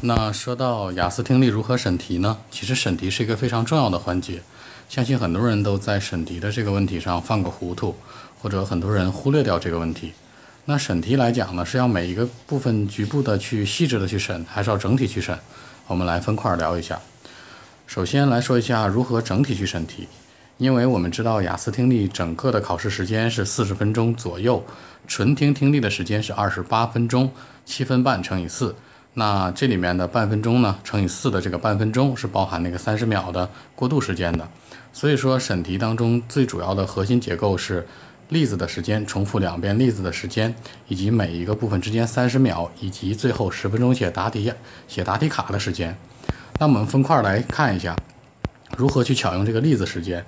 那说到雅思听力如何审题呢？其实审题是一个非常重要的环节，相信很多人都在审题的这个问题上犯过糊涂，或者很多人忽略掉这个问题。那审题来讲呢，是要每一个部分局部的去细致的去审，还是要整体去审？我们来分块聊一下。首先来说一下如何整体去审题，因为我们知道雅思听力整个的考试时间是四十分钟左右，纯听听力的时间是二十八分钟，七分半乘以四。那这里面的半分钟呢，乘以四的这个半分钟是包含那个三十秒的过渡时间的。所以说审题当中最主要的核心结构是例子的时间，重复两遍例子的时间，以及每一个部分之间三十秒，以及最后十分钟写答题写答题卡的时间。那我们分块来看一下，如何去巧用这个例子时间。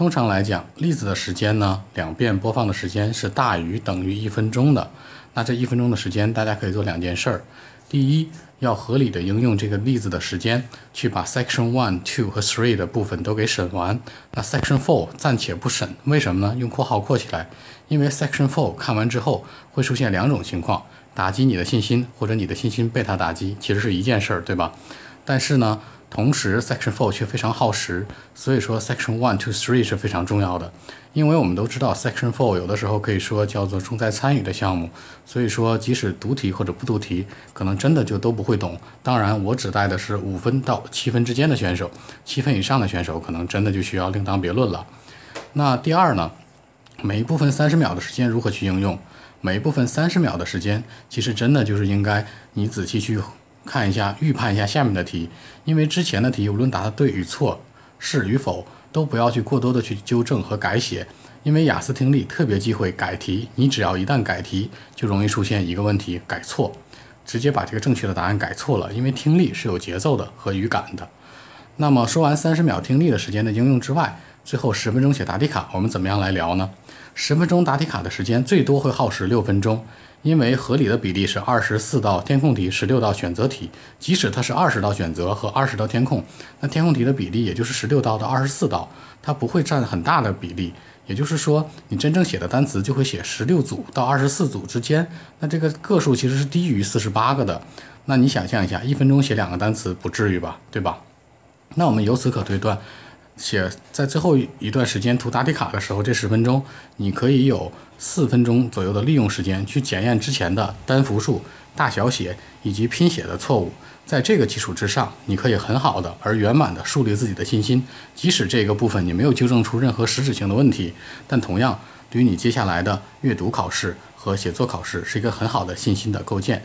通常来讲，例子的时间呢，两遍播放的时间是大于等于一分钟的。那这一分钟的时间，大家可以做两件事儿。第一，要合理的应用这个例子的时间，去把 section one、two 和 three 的部分都给审完。那 section four 暂且不审，为什么呢？用括号括起来，因为 section four 看完之后会出现两种情况：打击你的信心，或者你的信心被他打击，其实是一件事儿，对吧？但是呢，同时 section four 却非常耗时，所以说 section one、to、three 是非常重要的。因为我们都知道，Section Four 有的时候可以说叫做重在参与的项目，所以说即使读题或者不读题，可能真的就都不会懂。当然，我指代的是五分到七分之间的选手，七分以上的选手可能真的就需要另当别论了。那第二呢，每一部分三十秒的时间如何去应用？每一部分三十秒的时间，其实真的就是应该你仔细去看一下，预判一下下面的题，因为之前的题无论答的对与错，是与否。都不要去过多的去纠正和改写，因为雅思听力特别忌讳改题。你只要一旦改题，就容易出现一个问题：改错，直接把这个正确的答案改错了。因为听力是有节奏的和语感的。那么说完三十秒听力的时间的应用之外，最后十分钟写答题卡，我们怎么样来聊呢？十分钟答题卡的时间最多会耗时六分钟。因为合理的比例是二十四道填空题，十六道选择题。即使它是二十道选择和二十道填空，那填空题的比例也就是十六道到二十四道，它不会占很大的比例。也就是说，你真正写的单词就会写十六组到二十四组之间，那这个个数其实是低于四十八个的。那你想象一下，一分钟写两个单词，不至于吧？对吧？那我们由此可推断。写在最后一段时间涂答题卡的时候，这十分钟你可以有四分钟左右的利用时间去检验之前的单复数、大小写以及拼写的错误。在这个基础之上，你可以很好的而圆满的树立自己的信心。即使这个部分你没有纠正出任何实质性的问题，但同样对于你接下来的阅读考试和写作考试是一个很好的信心的构建。